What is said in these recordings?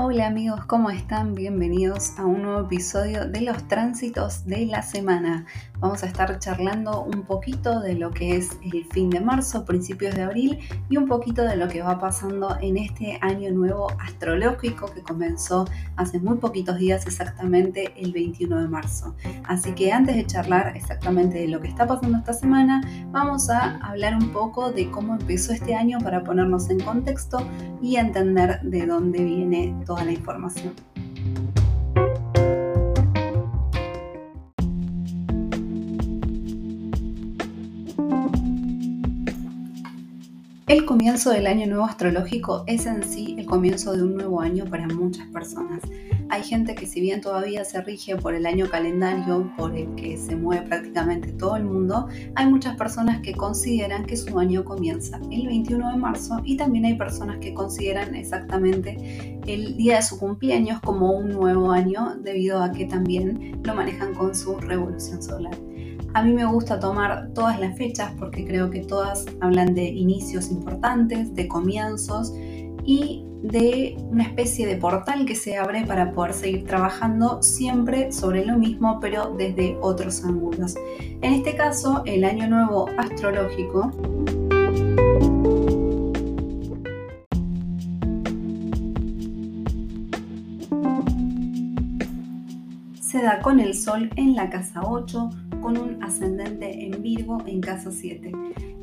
Hola amigos, ¿cómo están? Bienvenidos a un nuevo episodio de los tránsitos de la semana. Vamos a estar charlando un poquito de lo que es el fin de marzo, principios de abril y un poquito de lo que va pasando en este año nuevo astrológico que comenzó hace muy poquitos días, exactamente el 21 de marzo. Así que antes de charlar exactamente de lo que está pasando esta semana, vamos a hablar un poco de cómo empezó este año para ponernos en contexto y entender de dónde viene toda la información. El comienzo del año nuevo astrológico es en sí el comienzo de un nuevo año para muchas personas. Hay gente que si bien todavía se rige por el año calendario por el que se mueve prácticamente todo el mundo, hay muchas personas que consideran que su año comienza el 21 de marzo y también hay personas que consideran exactamente el día de su cumpleaños como un nuevo año debido a que también lo manejan con su revolución solar. A mí me gusta tomar todas las fechas porque creo que todas hablan de inicios importantes, de comienzos y de una especie de portal que se abre para poder seguir trabajando siempre sobre lo mismo pero desde otros ángulos. En este caso, el año nuevo astrológico se da con el Sol en la casa 8, con un ascendente en Virgo en casa 7.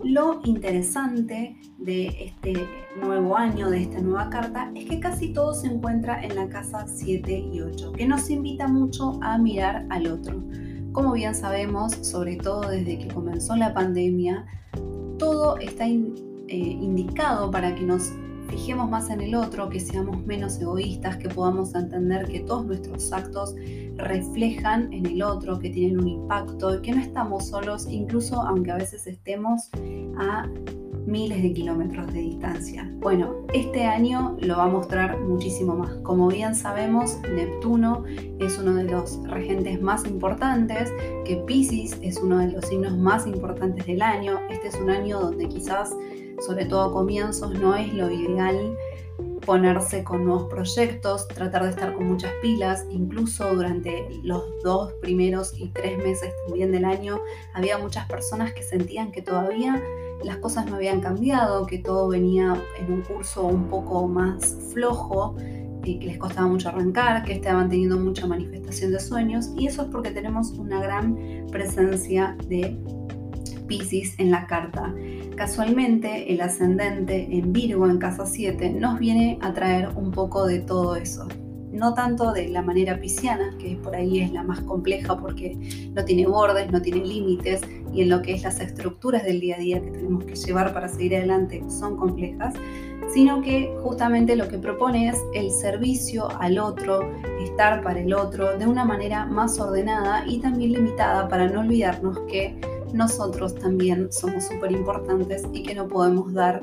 Lo interesante de este nuevo año, de esta nueva carta, es que casi todo se encuentra en la casa 7 y 8, que nos invita mucho a mirar al otro. Como bien sabemos, sobre todo desde que comenzó la pandemia, todo está eh, indicado para que nos fijemos más en el otro, que seamos menos egoístas, que podamos entender que todos nuestros actos reflejan en el otro, que tienen un impacto que no estamos solos, incluso aunque a veces estemos a miles de kilómetros de distancia. Bueno, este año lo va a mostrar muchísimo más. Como bien sabemos, Neptuno es uno de los regentes más importantes, que Pisces es uno de los signos más importantes del año. Este es un año donde quizás sobre todo comienzos, no es lo ideal ponerse con nuevos proyectos, tratar de estar con muchas pilas, incluso durante los dos primeros y tres meses también del año había muchas personas que sentían que todavía las cosas no habían cambiado, que todo venía en un curso un poco más flojo, y que les costaba mucho arrancar, que estaban teniendo mucha manifestación de sueños y eso es porque tenemos una gran presencia de Pisces en la carta. Casualmente, el ascendente en Virgo en casa 7 nos viene a traer un poco de todo eso. No tanto de la manera pisciana, que por ahí es la más compleja porque no tiene bordes, no tiene límites y en lo que es las estructuras del día a día que tenemos que llevar para seguir adelante son complejas, sino que justamente lo que propone es el servicio al otro, estar para el otro de una manera más ordenada y también limitada para no olvidarnos que nosotros también somos súper importantes y que no podemos dar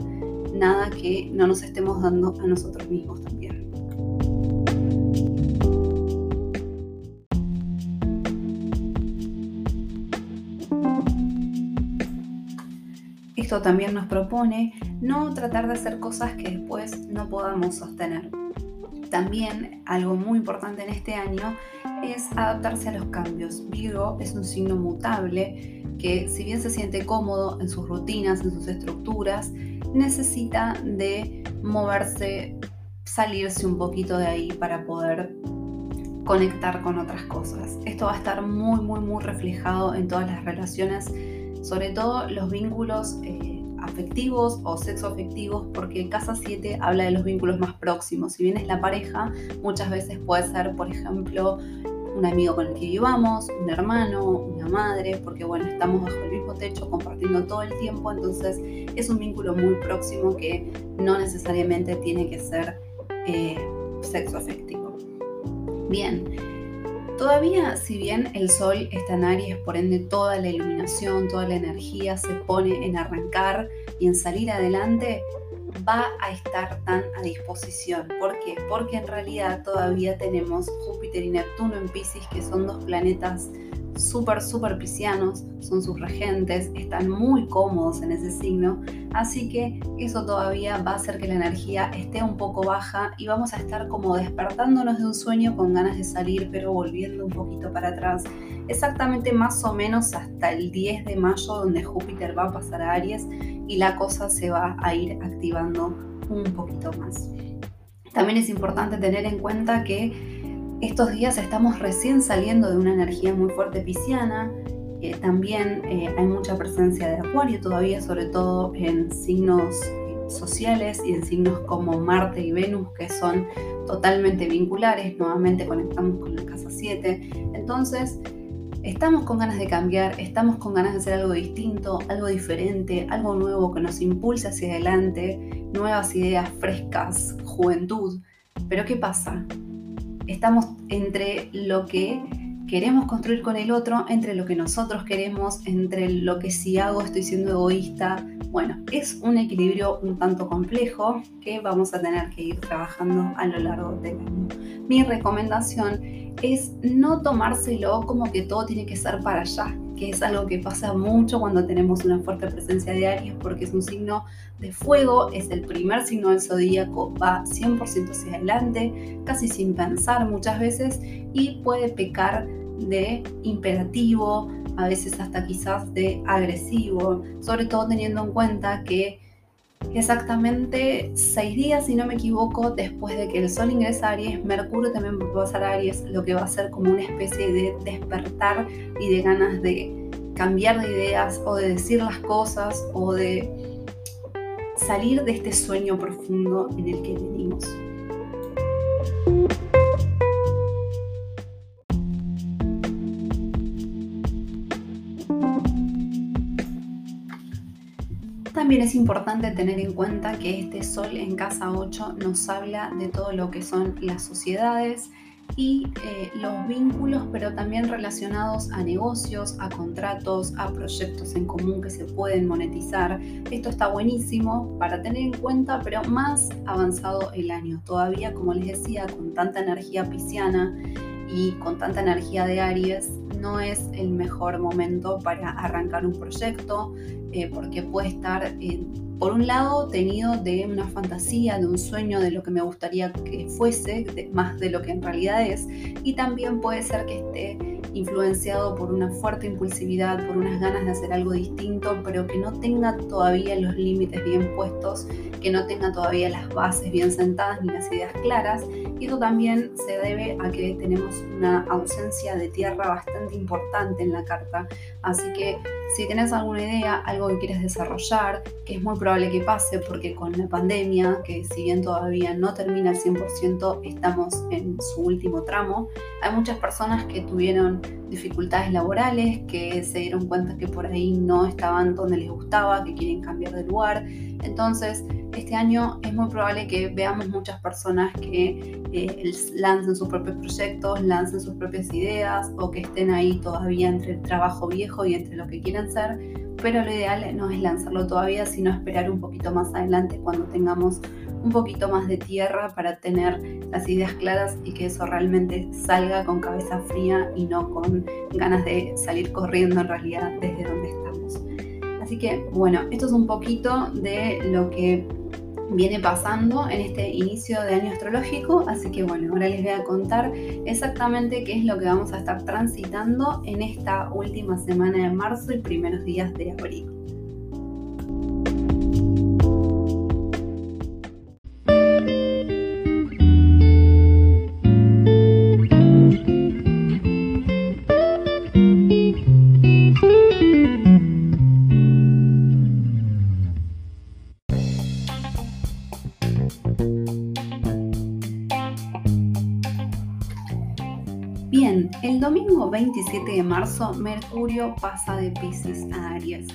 nada que no nos estemos dando a nosotros mismos también. Esto también nos propone no tratar de hacer cosas que después no podamos sostener. También algo muy importante en este año es adaptarse a los cambios. Virgo es un signo mutable que si bien se siente cómodo en sus rutinas, en sus estructuras, necesita de moverse, salirse un poquito de ahí para poder conectar con otras cosas. Esto va a estar muy, muy, muy reflejado en todas las relaciones, sobre todo los vínculos eh, afectivos o sexoafectivos, porque Casa 7 habla de los vínculos más próximos. Si bien es la pareja, muchas veces puede ser, por ejemplo, un amigo con el que vivamos, un hermano, una madre, porque bueno, estamos bajo el mismo techo compartiendo todo el tiempo, entonces es un vínculo muy próximo que no necesariamente tiene que ser eh, sexo afectivo. Bien, todavía si bien el sol está en Aries, por ende toda la iluminación, toda la energía se pone en arrancar y en salir adelante, va a estar tan a disposición. ¿Por qué? Porque en realidad todavía tenemos Júpiter y Neptuno en Pisces, que son dos planetas súper, súper piscianos, son sus regentes, están muy cómodos en ese signo, así que eso todavía va a hacer que la energía esté un poco baja y vamos a estar como despertándonos de un sueño con ganas de salir, pero volviendo un poquito para atrás, exactamente más o menos hasta el 10 de mayo donde Júpiter va a pasar a Aries y la cosa se va a ir activando un poquito más. También es importante tener en cuenta que estos días estamos recién saliendo de una energía muy fuerte pisciana. También eh, hay mucha presencia de Acuario todavía, sobre todo en signos sociales y en signos como Marte y Venus, que son totalmente vinculares. Nuevamente conectamos con la casa 7. Entonces, estamos con ganas de cambiar, estamos con ganas de hacer algo distinto, algo diferente, algo nuevo que nos impulse hacia adelante, nuevas ideas frescas, juventud. Pero ¿qué pasa? estamos entre lo que queremos construir con el otro, entre lo que nosotros queremos, entre lo que si hago estoy siendo egoísta. Bueno, es un equilibrio un tanto complejo que vamos a tener que ir trabajando a lo largo del año. Mi recomendación es no tomárselo como que todo tiene que ser para allá, que es algo que pasa mucho cuando tenemos una fuerte presencia de Aries, porque es un signo de fuego, es el primer signo del zodíaco, va 100% hacia adelante, casi sin pensar muchas veces, y puede pecar de imperativo, a veces hasta quizás de agresivo, sobre todo teniendo en cuenta que exactamente seis días, si no me equivoco, después de que el Sol ingresa a Aries, Mercurio también va a pasar a Aries, lo que va a ser como una especie de despertar y de ganas de cambiar de ideas o de decir las cosas o de salir de este sueño profundo en el que venimos. También es importante tener en cuenta que este Sol en casa 8 nos habla de todo lo que son las sociedades y eh, los vínculos, pero también relacionados a negocios, a contratos, a proyectos en común que se pueden monetizar. Esto está buenísimo para tener en cuenta, pero más avanzado el año. Todavía, como les decía, con tanta energía pisciana y con tanta energía de Aries, no es el mejor momento para arrancar un proyecto eh, porque puede estar, por un lado, tenido de una fantasía, de un sueño, de lo que me gustaría que fuese, más de lo que en realidad es, y también puede ser que esté influenciado por una fuerte impulsividad, por unas ganas de hacer algo distinto, pero que no tenga todavía los límites bien puestos, que no tenga todavía las bases bien sentadas ni las ideas claras. Eso también se debe a que tenemos una ausencia de tierra bastante importante en la carta. Así que si tienes alguna idea, algo que quieres desarrollar, que es muy probable que pase porque con la pandemia, que si bien todavía no termina al 100%, estamos en su último tramo, hay muchas personas que tuvieron dificultades laborales, que se dieron cuenta que por ahí no estaban donde les gustaba, que quieren cambiar de lugar. Entonces, este año es muy probable que veamos muchas personas que eh, lancen sus propios proyectos, lancen sus propias ideas o que estén ahí todavía entre el trabajo viejo y entre lo que quieren ser, pero lo ideal no es lanzarlo todavía, sino esperar un poquito más adelante cuando tengamos un poquito más de tierra para tener las ideas claras y que eso realmente salga con cabeza fría y no con ganas de salir corriendo en realidad desde donde estamos. Así que bueno, esto es un poquito de lo que viene pasando en este inicio de año astrológico, así que bueno, ahora les voy a contar exactamente qué es lo que vamos a estar transitando en esta última semana de marzo y primeros días de abril. Bien, el domingo 27 de marzo Mercurio pasa de Pisces a Aries.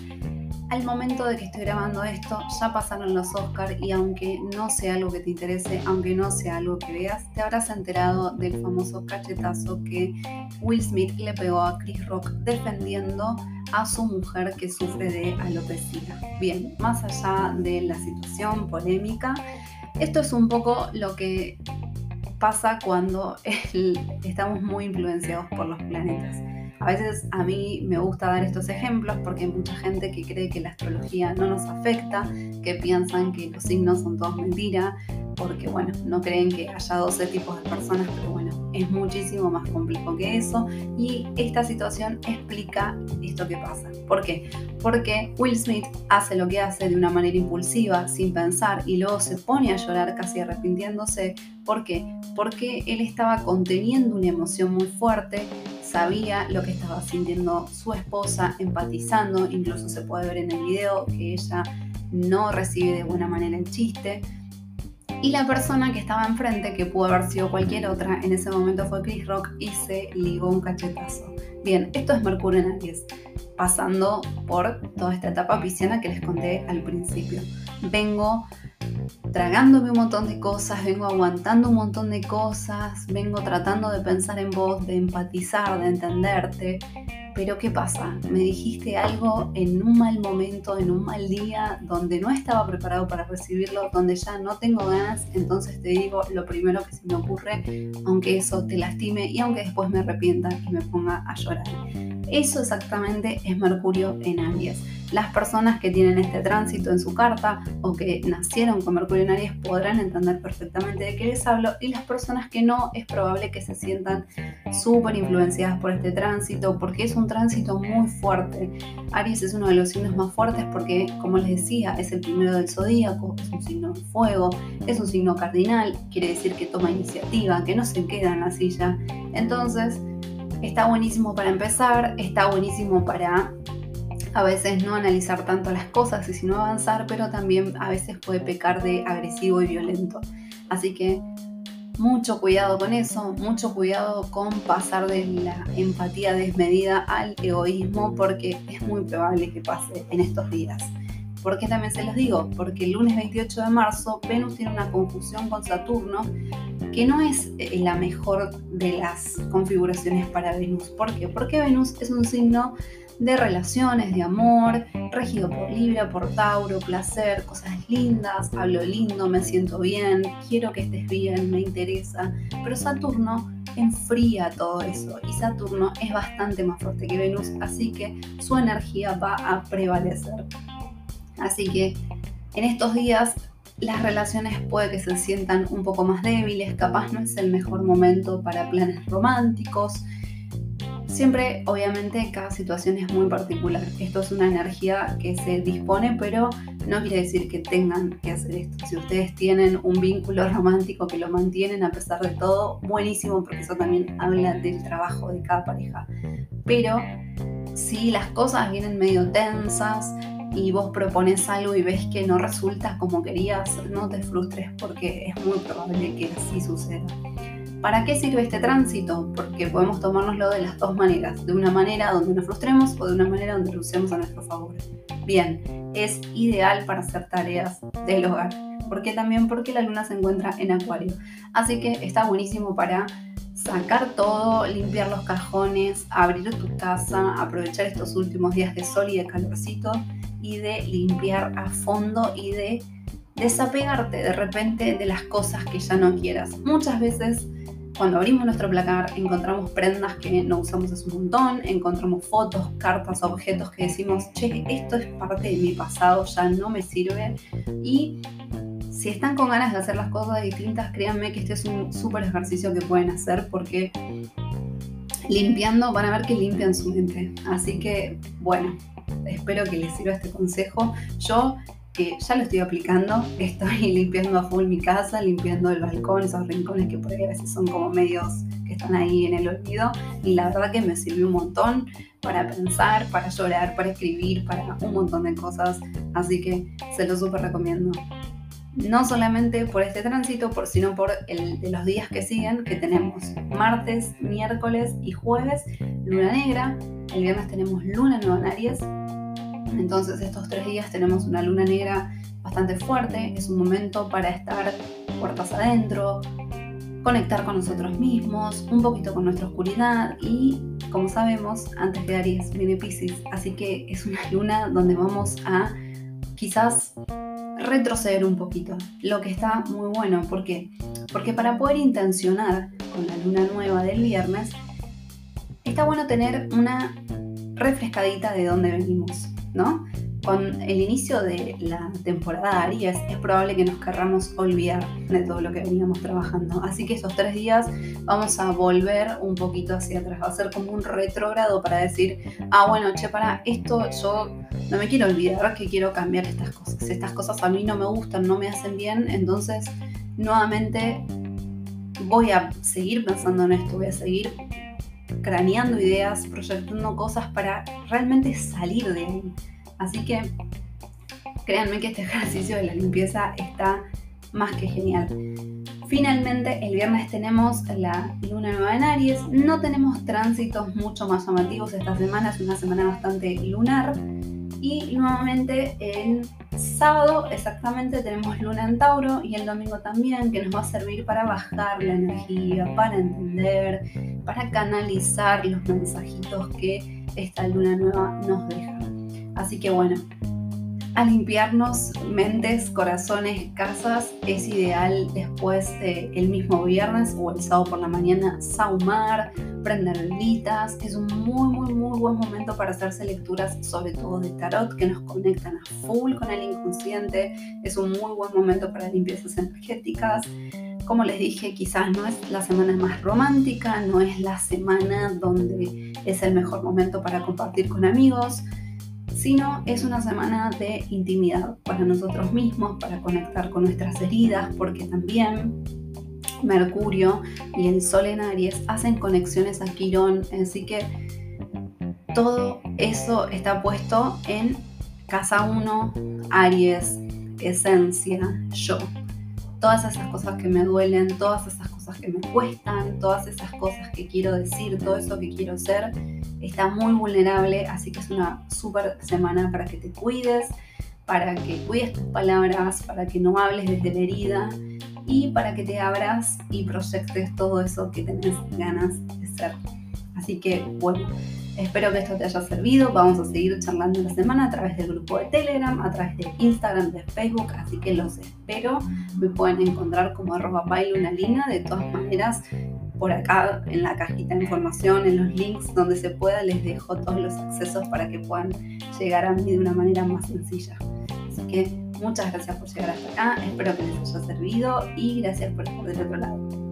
Al momento de que estoy grabando esto, ya pasaron los Oscars y aunque no sea algo que te interese, aunque no sea algo que veas, te habrás enterado del famoso cachetazo que Will Smith le pegó a Chris Rock defendiendo a su mujer que sufre de alopecia. Bien, más allá de la situación polémica, esto es un poco lo que pasa cuando estamos muy influenciados por los planetas. A veces a mí me gusta dar estos ejemplos porque hay mucha gente que cree que la astrología no nos afecta, que piensan que los signos son todos mentira, porque bueno, no creen que haya 12 tipos de personas, pero bueno, es muchísimo más complejo que eso y esta situación explica esto que pasa. ¿Por qué? Porque Will Smith hace lo que hace de una manera impulsiva, sin pensar, y luego se pone a llorar casi arrepintiéndose. ¿Por qué? Porque él estaba conteniendo una emoción muy fuerte, sabía lo que estaba sintiendo su esposa, empatizando, incluso se puede ver en el video que ella no recibe de buena manera el chiste y la persona que estaba enfrente, que pudo haber sido cualquier otra, en ese momento fue Chris Rock y se ligó un cachetazo. Bien, esto es Mercurio en Aries, pasando por toda esta etapa pisciana que les conté al principio. Vengo tragándome un montón de cosas, vengo aguantando un montón de cosas, vengo tratando de pensar en vos, de empatizar, de entenderte, pero ¿qué pasa? Me dijiste algo en un mal momento, en un mal día, donde no estaba preparado para recibirlo, donde ya no tengo ganas, entonces te digo lo primero que se me ocurre, aunque eso te lastime y aunque después me arrepienta y me ponga a llorar. Eso exactamente es Mercurio en Aries. Las personas que tienen este tránsito en su carta o que nacieron con Mercurio en Aries podrán entender perfectamente de qué les hablo y las personas que no es probable que se sientan súper influenciadas por este tránsito porque es un tránsito muy fuerte. Aries es uno de los signos más fuertes porque, como les decía, es el primero del zodíaco, es un signo de fuego, es un signo cardinal, quiere decir que toma iniciativa, que no se queda en la silla. Entonces, está buenísimo para empezar, está buenísimo para a veces no analizar tanto las cosas y sino avanzar, pero también a veces puede pecar de agresivo y violento. Así que mucho cuidado con eso, mucho cuidado con pasar de la empatía desmedida al egoísmo, porque es muy probable que pase en estos días. ¿Por qué también se los digo? Porque el lunes 28 de marzo Venus tiene una conjunción con Saturno que no es eh, la mejor de las configuraciones para Venus. ¿Por qué? Porque Venus es un signo de relaciones, de amor, regido por Libra, por Tauro, placer, cosas lindas, hablo lindo, me siento bien, quiero que estés bien, me interesa. Pero Saturno enfría todo eso y Saturno es bastante más fuerte que Venus, así que su energía va a prevalecer. Así que en estos días las relaciones puede que se sientan un poco más débiles, capaz no es el mejor momento para planes románticos, Siempre, obviamente, cada situación es muy particular. Esto es una energía que se dispone, pero no quiere decir que tengan que hacer esto. Si ustedes tienen un vínculo romántico que lo mantienen a pesar de todo, buenísimo, porque eso también habla del trabajo de cada pareja. Pero si las cosas vienen medio tensas, y vos propones algo y ves que no resulta como querías, no te frustres porque es muy probable que así suceda. ¿Para qué sirve este tránsito? Porque podemos tomárnoslo de las dos maneras, de una manera donde nos frustremos o de una manera donde lo usemos a nuestro favor. Bien, es ideal para hacer tareas del hogar. ¿Por qué también? Porque la luna se encuentra en acuario. Así que está buenísimo para sacar todo, limpiar los cajones, abrir tu casa, aprovechar estos últimos días de sol y de calorcito y de limpiar a fondo y de desapegarte de repente de las cosas que ya no quieras. Muchas veces cuando abrimos nuestro placar encontramos prendas que no usamos hace un montón, encontramos fotos, cartas, objetos que decimos, che, esto es parte de mi pasado, ya no me sirve. Y si están con ganas de hacer las cosas distintas, créanme que este es un súper ejercicio que pueden hacer porque limpiando van a ver que limpian su mente. Así que, bueno, espero que les sirva este consejo. Yo que ya lo estoy aplicando, estoy limpiando a full mi casa, limpiando el balcón, esos rincones que por ahí a veces son como medios que están ahí en el olvido y la verdad que me sirvió un montón para pensar, para llorar, para escribir, para un montón de cosas, así que se lo súper recomiendo. No solamente por este tránsito, por, sino por los días que siguen, que tenemos martes, miércoles y jueves, luna negra, el viernes tenemos luna nueva en Aries, entonces estos tres días tenemos una luna negra bastante fuerte, es un momento para estar puertas adentro, conectar con nosotros mismos, un poquito con nuestra oscuridad y como sabemos, antes de Aries viene Pisces, así que es una luna donde vamos a quizás retroceder un poquito, lo que está muy bueno, ¿por qué? Porque para poder intencionar con la luna nueva del viernes, está bueno tener una refrescadita de dónde venimos, ¿no? Con el inicio de la temporada de Aries es probable que nos querramos olvidar de todo lo que veníamos trabajando. Así que estos tres días vamos a volver un poquito hacia atrás. Va a ser como un retrógrado para decir, ah, bueno, che, para esto yo no me quiero olvidar que quiero cambiar estas cosas. Estas cosas a mí no me gustan, no me hacen bien, entonces nuevamente voy a seguir pensando en esto, voy a seguir craneando ideas, proyectando cosas para realmente salir de ahí. Así que créanme que este ejercicio de la limpieza está más que genial. Finalmente, el viernes tenemos la luna nueva en Aries. No tenemos tránsitos mucho más llamativos esta semana, es una semana bastante lunar. Y nuevamente el sábado exactamente tenemos luna en Tauro y el domingo también, que nos va a servir para bajar la energía, para entender, para canalizar los mensajitos que esta luna nueva nos deja. Así que bueno, a limpiarnos mentes, corazones, casas, es ideal después del mismo viernes o el sábado por la mañana saumar, prender velitas. Es un muy, muy, muy buen momento para hacerse lecturas, sobre todo de tarot, que nos conectan a full con el inconsciente. Es un muy buen momento para limpiezas energéticas. Como les dije, quizás no es la semana más romántica, no es la semana donde es el mejor momento para compartir con amigos sino es una semana de intimidad para nosotros mismos, para conectar con nuestras heridas, porque también Mercurio y el Sol en Aries hacen conexiones a Quirón, así que todo eso está puesto en casa 1, Aries, esencia, yo. Todas esas cosas que me duelen, todas esas cosas que me cuestan, todas esas cosas que quiero decir, todo eso que quiero ser, está muy vulnerable, así que es una súper semana para que te cuides, para que cuides tus palabras, para que no hables desde la herida y para que te abras y proyectes todo eso que tenés ganas de ser. Así que bueno, espero que esto te haya servido. Vamos a seguir charlando la semana a través del grupo de Telegram, a través de Instagram, de Facebook, así que los espero. Me pueden encontrar como arroba bailunalina. De todas maneras, por acá en la cajita de información, en los links donde se pueda, les dejo todos los accesos para que puedan llegar a mí de una manera más sencilla. Así que muchas gracias por llegar hasta acá, espero que les haya servido y gracias por estar del otro lado.